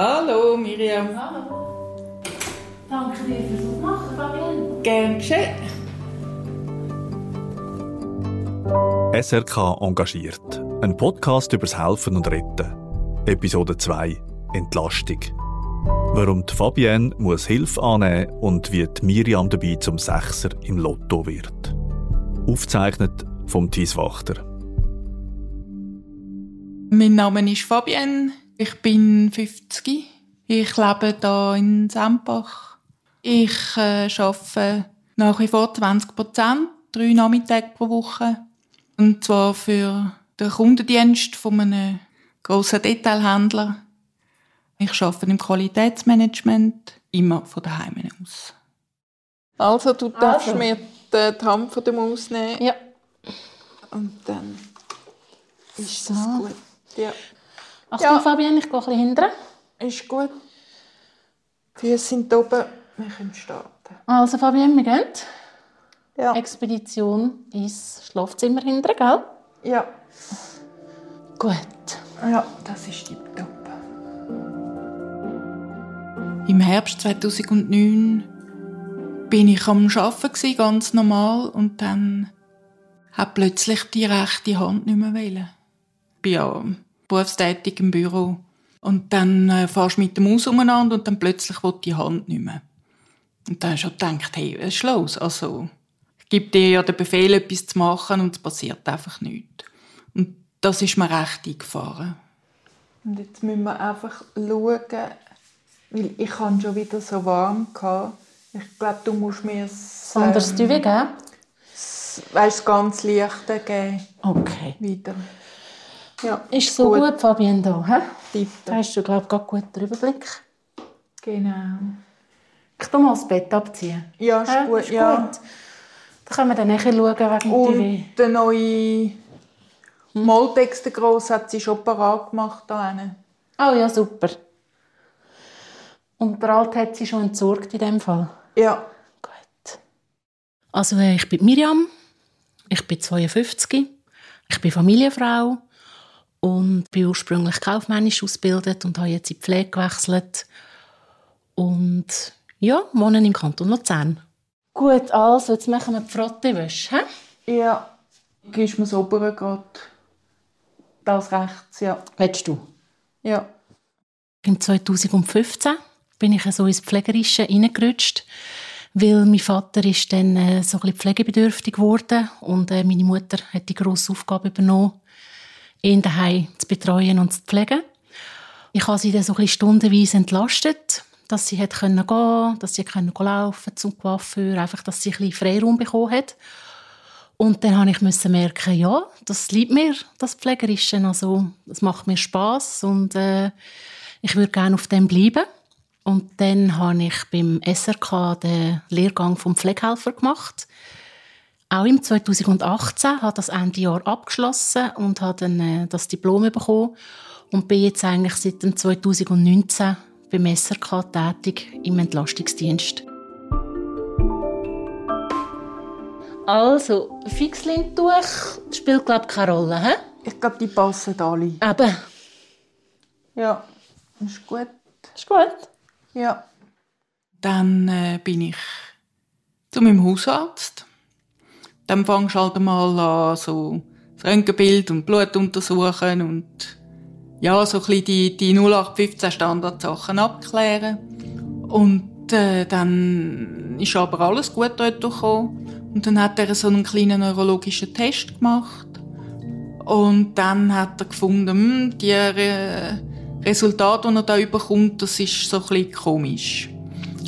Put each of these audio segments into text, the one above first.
Hallo Miriam. Hallo. Danke dir fürs Aufmachen, Fabienne. Gern geschehen. SRK engagiert. Ein Podcast übers Helfen und Retten. Episode 2. Entlastung. Warum die Fabienne muss Hilfe annehmen und wie die Miriam dabei zum Sechser im Lotto wird. Aufzeichnet vom Thies Wachter. Mein Name ist Fabienne. Ich bin 50. Ich lebe hier in Sempach. Ich äh, arbeite nach wie vor 20 Prozent, drei Nachmittage pro Woche. Und zwar für den Kundendienst von einem grossen Detailhändler. Ich arbeite im Qualitätsmanagement, immer von daheim aus. Also, du darfst Also. mir die Hand von der Maus nehmen Ja. und dann ist So. das gut. Ja. Achtung, Ja. Fabienne, ich gehe ein bisschen hinterher. Ist gut. Die Füße sind oben. Wir können starten. Also, Fabienne, wir gehen. Ja. Expedition ins Schlafzimmer hinterher, gell? Ja. Gut. Ja, das ist tipptopp. Im Herbst 2009 bin ich am Arbeiten gsi, ganz normal und dann hat plötzlich die rechte Hand nicht mehr wollen. Ich bin ja berufstätig im Büro und dann äh, fährst du mit dem Maus umeinander und dann plötzlich will die Hand nicht mehr. Und dann habe ich schon gedacht, hey, was ist los? Also, ich gebe dir ja den Befehl, etwas zu machen und es passiert einfach nichts. Und das ist mir recht eingefahren. Und jetzt müssen wir einfach schauen, weil ich hatte schon wieder so warm. Gehabt. Ich glaube, du musst mir das, Anderes ähm, Duvet, gell? das, weißt, ganz leichte geben. Okay. Wieder. Ja, Ist so gut, Fabienne, da, hä? Da hast du, glaube ich, gerade gut den Überblick. Genau. Ich tu mal das Bett abziehen. Ja, ist Hä? gut. Ist ja. gut. Dann können wir dann nachher schauen wegen. Und der neue Moltex, der Grosse, hat sie schon parat gemacht. Da. Oh ja, super. Und der Alte hat sie schon entsorgt in dem Fall. Ja. Gut. Also äh, ich bin Miriam, ich bin 52, ich bin Familienfrau und bin ursprünglich kaufmännisch ausgebildet und habe jetzt in die Pflege gewechselt und ja, wohne im Kanton Luzern. Gut, also jetzt machen wir die Frottewäsche. hä? Ja. Gibst mir das obere gerade. Das rechts, ja. Willst du? Ja. Im 2015 bin ich so ins Pflegerische reingerutscht, weil mein Vater ist dann äh, so ein bisschen pflegebedürftig geworden und äh, meine Mutter hat die grosse Aufgabe übernommen, ihn daheim zu betreuen und zu pflegen. Ich habe sie dann so ein bisschen stundenweise entlastet, dass sie hat können gehen, dass sie können laufen zum Coiffeur, einfach, dass sie ein bisschen Freiraum bekommen hat. Und dann habe ich merken, ja, das liebt mir, das Pflegerische. Also, es macht mir Spaß und äh, ich würde gerne auf dem bleiben. Und dann habe ich beim SRK den Lehrgang vom Pflegehelfer gemacht. Auch im 2018 habe das Ende Jahr abgeschlossen und habe dann äh, das Diplom bekommen und bin jetzt eigentlich seit dem 2019 beim SRK tätig im Entlastungsdienst. Also, Fixlindtuch spielt glaube ich keine Rolle, hä? Ich glaube, die passen alle. Eben. Ja. Ist gut. Ist gut. Ja. Dann äh, bin ich zu meinem Hausarzt. Dann fangst du halt einmal an, so das Röntgenbild und Blut untersuchen und ja, so ein bisschen die, die 0815 Standardsachen abklären. Und äh, dann ist aber alles gut dort gekommen. Und dann hat er so einen kleinen neurologischen Test gemacht. Und dann hat er gefunden, hm, die äh, Resultate, die er da überkommt, das ist so ein bisschen komisch.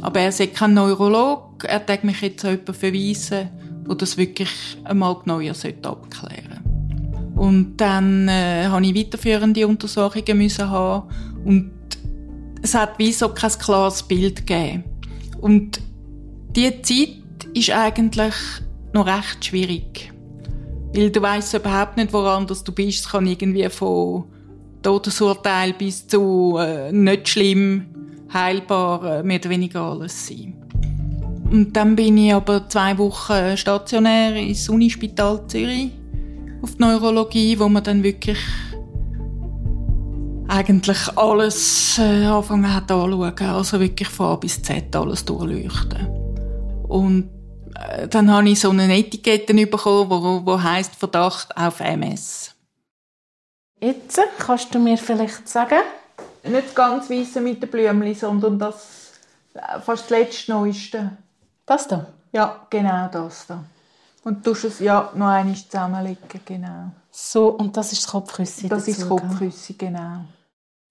Aber er ist kein Neurolog. Er darf mich jetzt an jemanden verweisen, der das wirklich einmal genauer sollte abklären Und dann äh, habe ich weiterführende Untersuchungen müssen haben und es hat wie so kein klares Bild gegeben. Und die Zeit ist eigentlich noch recht schwierig. Weil du weißt überhaupt nicht, woran du bist. Es kann irgendwie von Todesurteil bis zu äh, nicht schlimm, heilbar, äh, mehr oder weniger alles sein. Und dann bin ich aber zwei Wochen stationär ins Unispital Zürich auf die Neurologie, wo man dann wirklich eigentlich alles äh, anfangen hat anzuschauen. Also wirklich von A bis Z alles durchleuchten. Und äh, dann habe ich so eine Etikette bekommen, wo, wo heisst Verdacht auf MS. Jetzt kannst du mir vielleicht sagen? Nicht ganz weiße mit den Blümchen, sondern das äh, fast das letzte Neueste. Das da? Ja, genau das da. Und du es ja noch einmal zusammenlegen, genau. So, und das ist das Kopfküsse. Das dazu, ist das Kopfküsse, genau.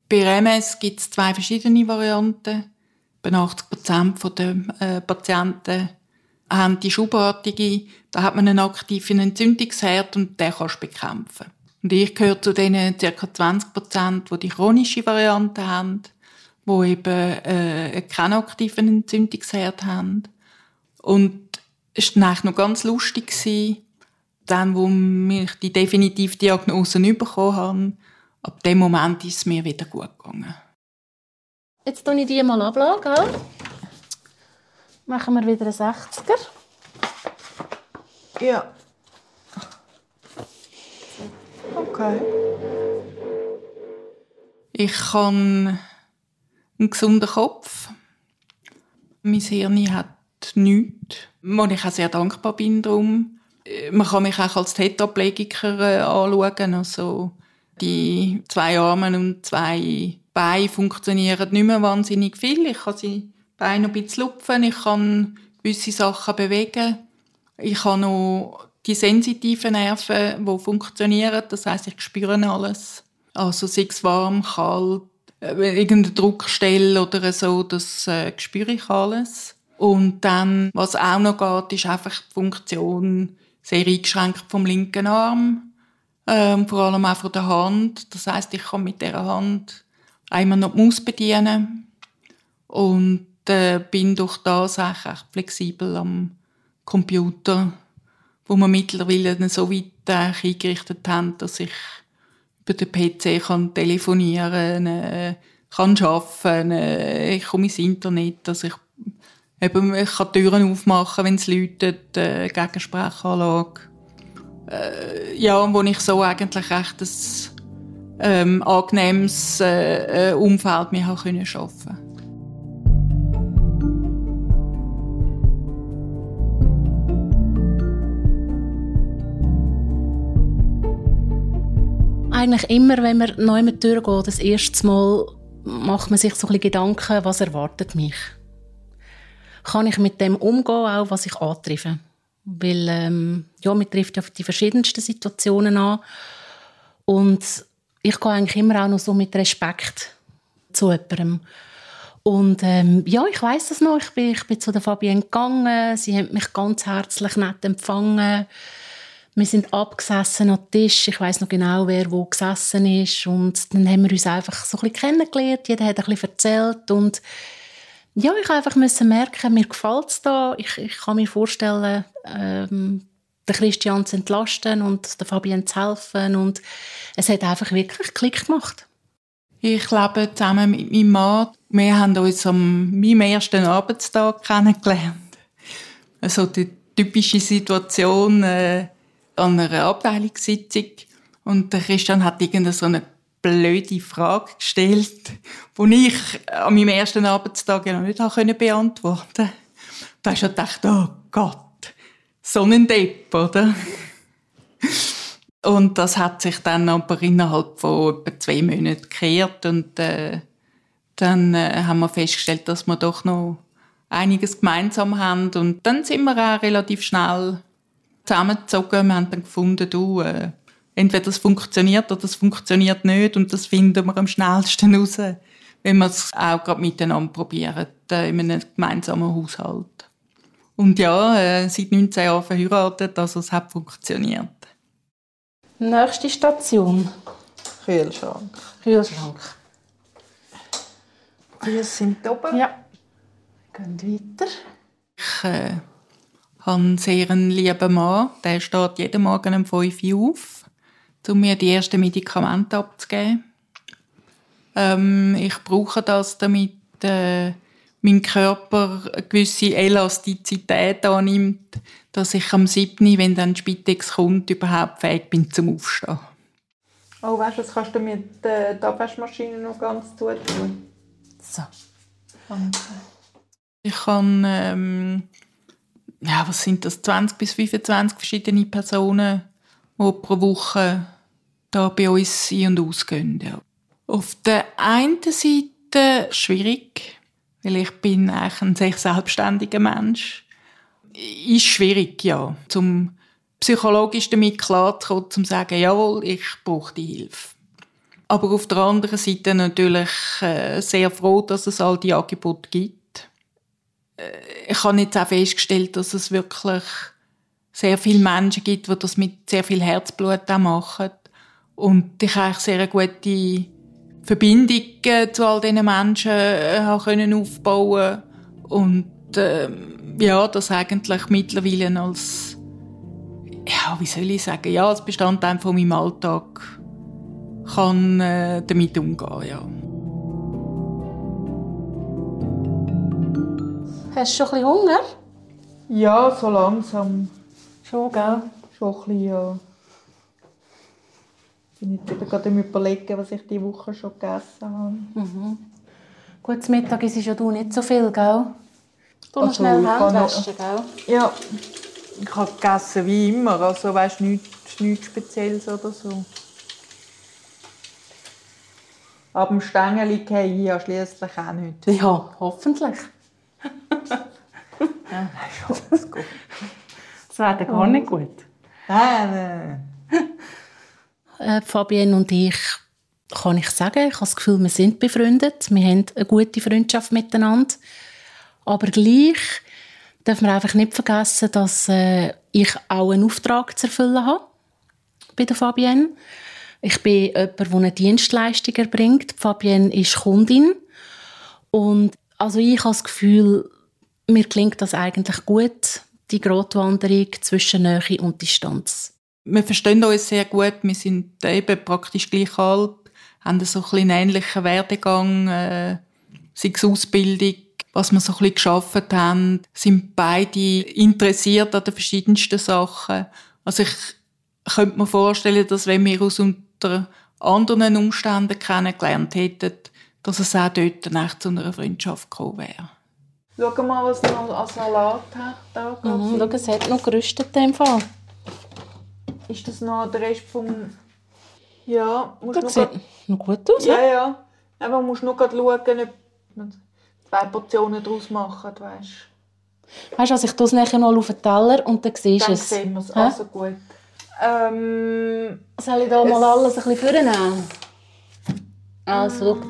Bei MS gibt es zwei verschiedene Varianten. Bei 80 Prozent der äh, Patienten haben die schubartige, da hat man einen aktiven Entzündungsherd und den kannst du bekämpfen. Und ich gehöre zu den ca. 20 Prozent, die die chronische Variante haben, die eben äh, keinen aktiven Entzündungsherd haben. Und es war eigentlich noch ganz lustig. Gewesen. Dann, wo ich die definitive Diagnose bekommen habe, ab dem Moment ist es mir wieder gut gegangen. Jetzt tue ich die mal ab, gell? Machen wir wieder einen 60er. Ja. Okay. Ich habe einen gesunden Kopf. Mein Hirn hat nichts. Wo ich auch sehr dankbar bin darum. Man kann mich auch als Tetraplegiker äh, anschauen. Also die zwei Arme und zwei Beine funktionieren nicht mehr wahnsinnig viel. Ich kann sie Beine ein bisschen lupfen, ich kann gewisse Sachen bewegen. Ich habe noch die sensitiven Nerven, die funktionieren. Das heißt, ich spüre alles. Also sei es warm, kalt, äh, irgendeine Druckstelle oder so, das äh, spüre ich alles. Und dann, was auch noch geht, ist einfach die Funktion sehr eingeschränkt vom linken Arm. Ähm, vor allem auch von der Hand. Das heißt, ich kann mit der Hand einmal noch die Maus bedienen. Und äh, bin durch das auch echt flexibel am Computer, wo wir mittlerweile so weit äh, eingerichtet haben, dass ich über den PC kann telefonieren, äh, kann arbeiten, äh, ich komme ins Internet, dass ich Eben, ich kann Türen aufmachen, wenn es läutet, äh, Gegensprechanlage. Äh, ja, wo ich so eigentlich echt ein ähm, angenehmes äh, äh Umfeld mir habe können schaffen Eigentlich immer, wenn man neu mit geht, das erste Mal macht man sich so ein bisschen Gedanken, was erwartet mich kann ich mit dem umgehen, auch was ich antreffe. Weil, ähm, ja, man trifft ja die verschiedensten Situationen an. Und ich gehe eigentlich immer auch noch so mit Respekt zu jemandem. Und ähm, ja, ich weiß das noch. Ich bin, ich bin zu der Fabienne gegangen. Sie hat mich ganz herzlich nett empfangen. Wir sind abgesessen am Tisch. Ich weiß noch genau, wer wo gesessen ist. Und dann haben wir uns einfach so ein bisschen kennengelernt. Jeder hat ein bisschen erzählt. Und ja, ich einfach müssen merken, mir gefällt es da. Ich, ich kann mir vorstellen, ähm, den Christian zu entlasten und der Fabian zu helfen. Und es hat einfach wirklich Klick gemacht. Ich lebe zusammen mit meinem Mann. Wir haben uns am meinem ersten Arbeitstag kennengelernt. Also die typische Situation äh, an einer Abteilungssitzung. Und der Christian hat irgendeine so eine blöde Frage gestellt, die ich an meinem ersten Arbeitstag noch nicht beantworten konnte. Da habe ich gedacht, oh Gott, so ein Depp, oder? Und das hat sich dann aber innerhalb von etwa zwei Monaten gekehrt und äh, dann äh, haben wir festgestellt, dass wir doch noch einiges gemeinsam haben und dann sind wir auch relativ schnell zusammengezogen. Wir haben dann gefunden, du, äh, entweder es funktioniert oder es funktioniert nicht und das finden wir am schnellsten raus, wenn wir es auch gerade miteinander probieren, äh, in einem gemeinsamen Haushalt. Und ja, äh, seit 19 Jahren verheiratet, also es hat funktioniert. Nächste Station. Kühlschrank. Kühlschrank. Die sind oben. Ja. Wir gehen weiter. Ich äh, habe einen sehr lieben Mann. Der steht jeden Morgen um 5 Uhr auf um mir die ersten Medikamente abzugeben. Ähm, ich brauche das, damit äh, mein Körper eine gewisse Elastizität annimmt, dass ich am 7., wenn dann Spitex kommt, überhaupt fähig bin zum Aufstehen. Oh, weißt du, das kannst du mit der Abwaschmaschine noch ganz tun. So. Danke. Ich kann, ähm, ja, was sind das, 20 bis 25 verschiedene Personen, die pro Woche da bei uns ein- und ausgehen. Ja. Auf der einen Seite schwierig, weil ich bin eigentlich ein sehr selbstständiger Mensch. Ist schwierig, ja, zum psychologisch damit klarzukommen, zum zu sagen, jawohl, ich brauche die Hilfe. Aber auf der anderen Seite natürlich äh, sehr froh, dass es all die Angebote gibt. Äh, ich habe jetzt auch festgestellt, dass es wirklich sehr viele Menschen gibt, die das mit sehr viel Herzblut auch machen. Und ich eigentlich sehr eine gute Verbindung äh, zu all diesen Menschen äh, können aufbauen und äh, ja, das eigentlich mittlerweile als ja, wie soll ich sagen, ja, als Bestandteil von meinem Alltag kann äh, damit umgehen, ja. Hast du schon ein bisschen Hunger? Ja, so langsam. Schon, gell? Schon ein bisschen, ja. Ich bin jetzt eben gerade am überlegen, was ich diese Woche schon gegessen habe. Gut, zum Mittag ist ja du nicht so viel, gell? Du noch Also, schnell Hände waschen, gell? Ja, ich habe gegessen wie immer, also weißt nichts, nichts Spezielles oder so. Aber dem Stängeli gehe ich ja schliesslich auch nicht. Ja, hoffentlich. Ja, alles gut. Dann gar nicht gut. Nein, nein. Äh, Fabienne und ich, kann ich sagen, ich habe das Gefühl, wir sind befreundet. Wir haben eine gute Freundschaft miteinander. Aber gleich darf man einfach nicht vergessen, dass äh, ich auch einen Auftrag zu erfüllen habe bei der Fabienne. Ich bin jemand, der eine Dienstleistung erbringt. Fabienne ist Kundin. Und also ich habe das Gefühl, mir klingt das eigentlich gut, die Grotwanderung zwischen Nähe und Distanz. Wir verstehen uns sehr gut, wir sind eben praktisch gleich alt, haben so einen ähnlichen Werdegang, äh, sei es Ausbildung, was wir so ein bisschen haben, sind beide interessiert an den verschiedensten Sachen. Also ich könnte mir vorstellen, dass wenn wir uns unter anderen Umständen kennengelernt hätten, dass es auch dort echt zu einer Freundschaft gekommen wäre. Schau mal, was noch an Salat hat. Da Mhm, schau, es hat noch gerüstet in dem Fall. Ist das noch der Rest vom... Ja, musst Das noch sieht grad- noch gut aus. Ja, Ja. ja. Aber man muss nur schauen, ob man zwei Portionen daraus machen, weißt Weißt du, also ich tue es nachher mal auf den Teller und dann siehst du Dann es. sehen wir es. Also gut. Ähm, Soll ich da mal alles ein bisschen vornehmen? Also, schau.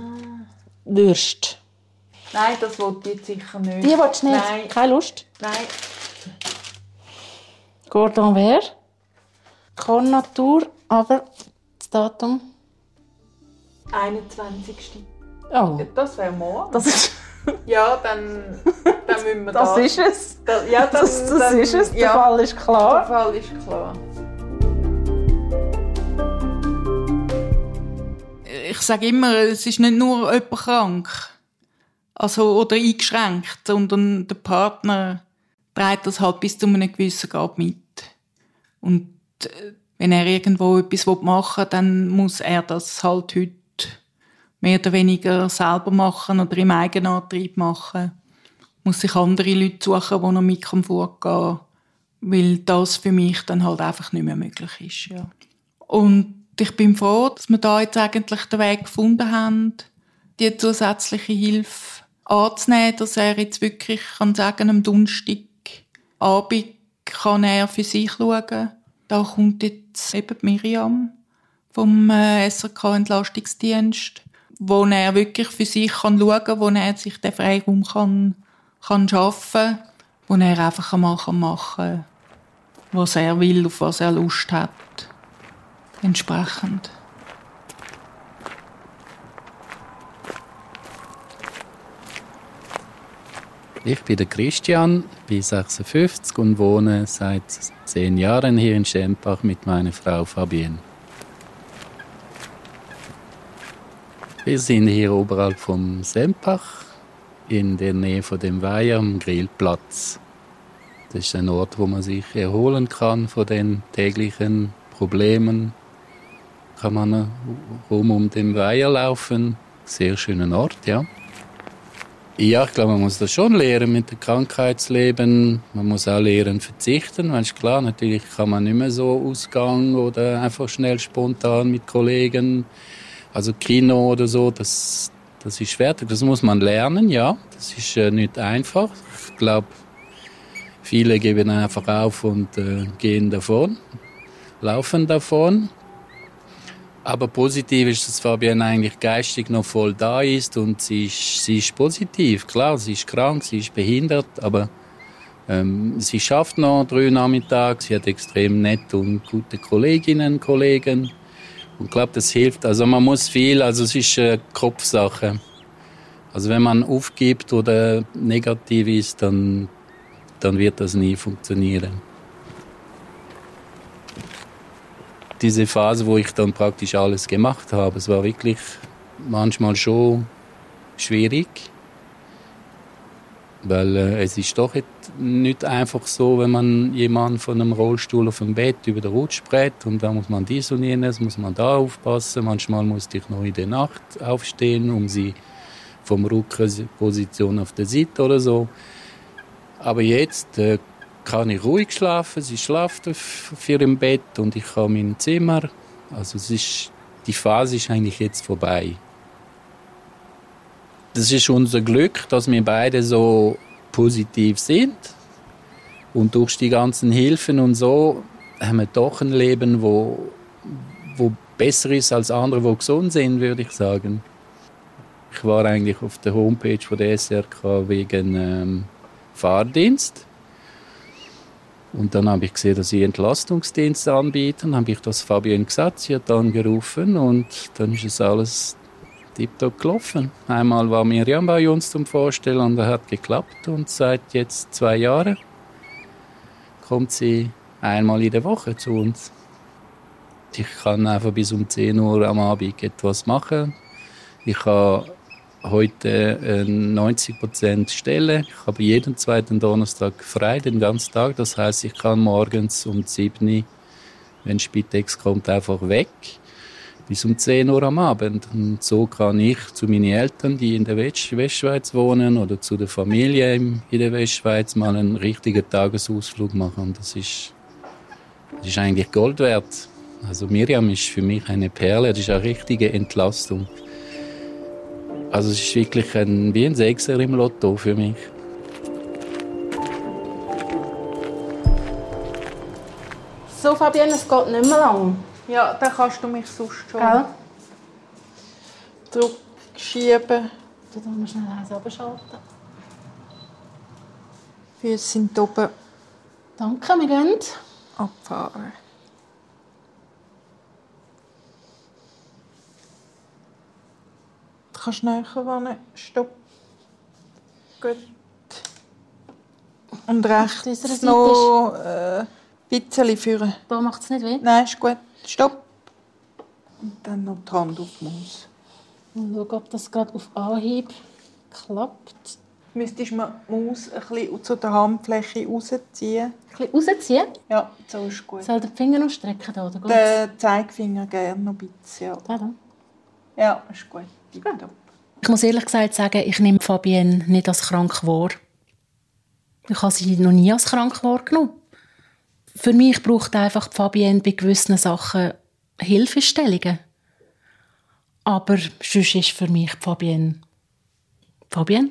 Würst. Nein, das wollte ich jetzt sicher nicht. Die willst du nicht? Nein, Keine Lust? nein. Gordon Wer? Korn Natur, aber das Datum. 21. Oh, Das wäre morgen. das ist, Ja, dann, dann müssen wir das da... ist es. Da, ja, dann, Das, das dann, ist es. Der Ja, Fall ist der klar. Fall ist klar. Ich sage immer, es ist nicht nur jemand krank also, oder eingeschränkt, sondern der Partner trägt das halt bis zu einem gewissen Grad mit. Und äh, wenn er irgendwo etwas machen will, dann muss er das halt heute mehr oder weniger selber machen oder im Eigenantrieb machen. Muss sich andere Leute suchen, die noch mit vorgehen kann, weil das für mich dann halt einfach nicht mehr möglich ist. Ja. Und ich bin froh, dass wir da jetzt eigentlich den Weg gefunden haben, die zusätzliche Hilfe anzunehmen, dass er jetzt wirklich kann sagen, am Donnerstag Abend kann er für sich schauen. Da kommt jetzt eben Miriam vom äh, SRK Entlastungsdienst, wo er wirklich für sich kann schauen kann, wo er sich den Freiraum kann, kann schaffen, wo er einfach einmal kann machen was er will, auf was er Lust hat. Entsprechend. Ich bin der Christian, bin 56 und wohne seit zehn Jahren hier in Schempach mit meiner Frau Fabienne. Wir sind hier oberhalb vom Sempach, in der Nähe von dem Weiher am Grillplatz. Das ist ein Ort, wo man sich erholen kann von den täglichen Problemen. kann man rum um den Weiher laufen. Sehr schöner Ort, ja. Ja, ich glaube, man muss das schon lernen mit dem Krankheitsleben. Man muss auch lernen verzichten. Weil klar, natürlich kann man nicht mehr so ausgehen oder einfach schnell spontan mit Kollegen, also Kino oder so. Das, das ist schwer. Das muss man lernen, ja. Das ist äh, nicht einfach. Ich glaube, viele geben einfach auf und äh, gehen davon, laufen davon. Aber positiv ist, dass Fabienne eigentlich geistig noch voll da ist und sie ist, sie ist positiv. Klar, sie ist krank, sie ist behindert, aber ähm, sie schafft noch drei Nachmittag. Sie hat extrem nette und gute Kolleginnen Kollegen. Und ich glaube, das hilft. Also man muss viel, also es ist eine Kopfsache. Also wenn man aufgibt oder negativ ist, dann, dann wird das nie funktionieren. Diese Phase, wo ich dann praktisch alles gemacht habe, es war wirklich manchmal schon schwierig, weil äh, es ist doch nicht einfach so, wenn man jemanden von einem Rollstuhl auf dem Bett über den Rutsch brät und da muss man dies und jenes, muss man da aufpassen. Manchmal musste ich noch in der Nacht aufstehen, um sie vom Rückenposition auf der Seite oder so. Aber jetzt äh, kann ich ruhig schlafen. Sie schlaft auf ihrem Bett und ich habe mein Zimmer. Also es ist, die Phase ist eigentlich jetzt vorbei. Das ist unser Glück, dass wir beide so positiv sind. Und durch die ganzen Hilfen und so haben wir doch ein Leben, wo, wo besser ist als andere, die gesund sind, würde ich sagen. Ich war eigentlich auf der Homepage von der SRK wegen ähm, Fahrdienst. Und dann habe ich gesehen, dass sie Entlastungsdienste anbieten. Dann habe ich das Fabienne gesagt, sie hat angerufen und dann ist es alles tiptop gelaufen. Einmal war Miriam bei uns zum Vorstellen und das hat geklappt und seit jetzt zwei Jahren kommt sie einmal in der Woche zu uns. Ich kann einfach bis um 10 Uhr am Abend etwas machen. Ich habe heute 90 äh, Prozent Stelle. Ich habe jeden zweiten Donnerstag frei, den ganzen Tag. Das heißt, ich kann morgens um 7 Uhr, wenn Spitex kommt, einfach weg bis um 10 Uhr am Abend. Und so kann ich zu meinen Eltern, die in der Westschweiz wohnen, oder zu der Familie in der Westschweiz mal einen richtigen Tagesausflug machen. Das ist, das ist eigentlich Gold wert. Also Miriam ist für mich eine Perle, das ist eine richtige Entlastung. Also es ist wirklich ein, wie ein Sechser im Lotto für mich. So Fabienne, es geht nicht mehr lang. Ja, dann kannst du mich sonst schon Gell? zurückschieben. Du musst schnell eins abschalten. Wir sind oben Danke, wir gehen. abfahren. Du kannst näher ran. Stopp. Gut. Und rechts noch äh, ein bisschen führen. Da macht es nicht weh. Nein, ist gut. Stopp. Und dann noch die Hand auf die Maus. Und schau, ob das gerade auf Anhieb klappt. Müsstest du die Maus ein bisschen zu der Handfläche rausziehen. Ein bisschen rausziehen. Ja, so ist gut. Soll den Finger noch strecken? Oder? Den Zeigefinger gerne noch ein bisschen. Ja, Da, da. Ja ist gut. Tipptopp. Ich muss ehrlich gesagt sagen, ich nehme Fabienne nicht als krank wahr. Ich habe sie noch nie als krank wahrgenommen. Für mich braucht einfach Fabienne bei gewissen Sachen Hilfestellungen. Aber sonst ist für mich Fabienne... Fabienne?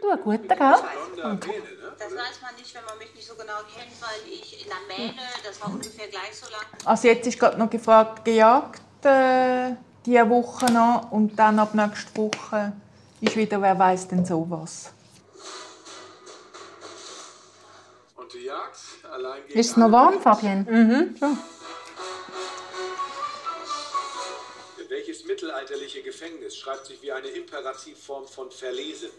Du, einen guten, gell? Das weiß man nicht, wenn man mich nicht so genau kennt, weil ich in der Mähne, das war ungefähr gleich so lang. Also jetzt ist gerade noch gefragt, gejagt äh, diese Woche noch und dann ab nächster Woche ist wieder, wer weiß denn sowas. Und die Jagd allein gegen Ist es noch warm, Fabienne? Welches mittelalterliche Gefängnis schreibt sich wie eine Imperativform von verlesen?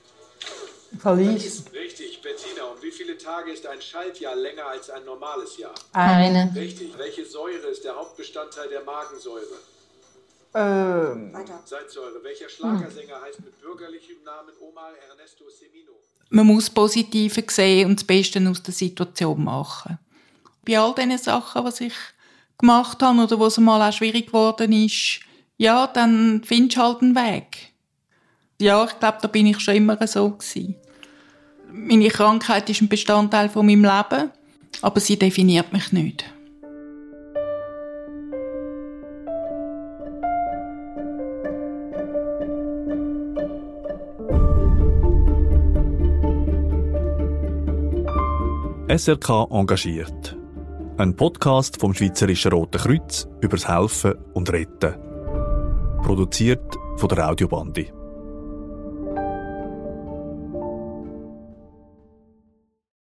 Verlies. Richtig, Bettina. Und wie viele Tage ist ein Schaltjahr länger als ein normales Jahr? Eine. Richtig. Welche Säure ist der Hauptbestandteil der Magensäure? Ähm, Salzsäure. Welcher Schlagersänger heißt mit bürgerlichem Namen Omar Ernesto Semino? man muss Positive sehen und das Beste aus der Situation machen. Bei all diesen Sachen, was ich gemacht habe oder wo es mal auch schwierig geworden ist, ja, dann findest du halt einen Weg. Ja, ich glaube, da bin ich schon immer so gewesen. Meine Krankheit ist ein Bestandteil von meinem Leben, aber sie definiert mich nicht. SRK engagiert. Ein Podcast vom Schweizerischen Roten Kreuz übers Helfen und Retten. Produziert von der Audiobandi.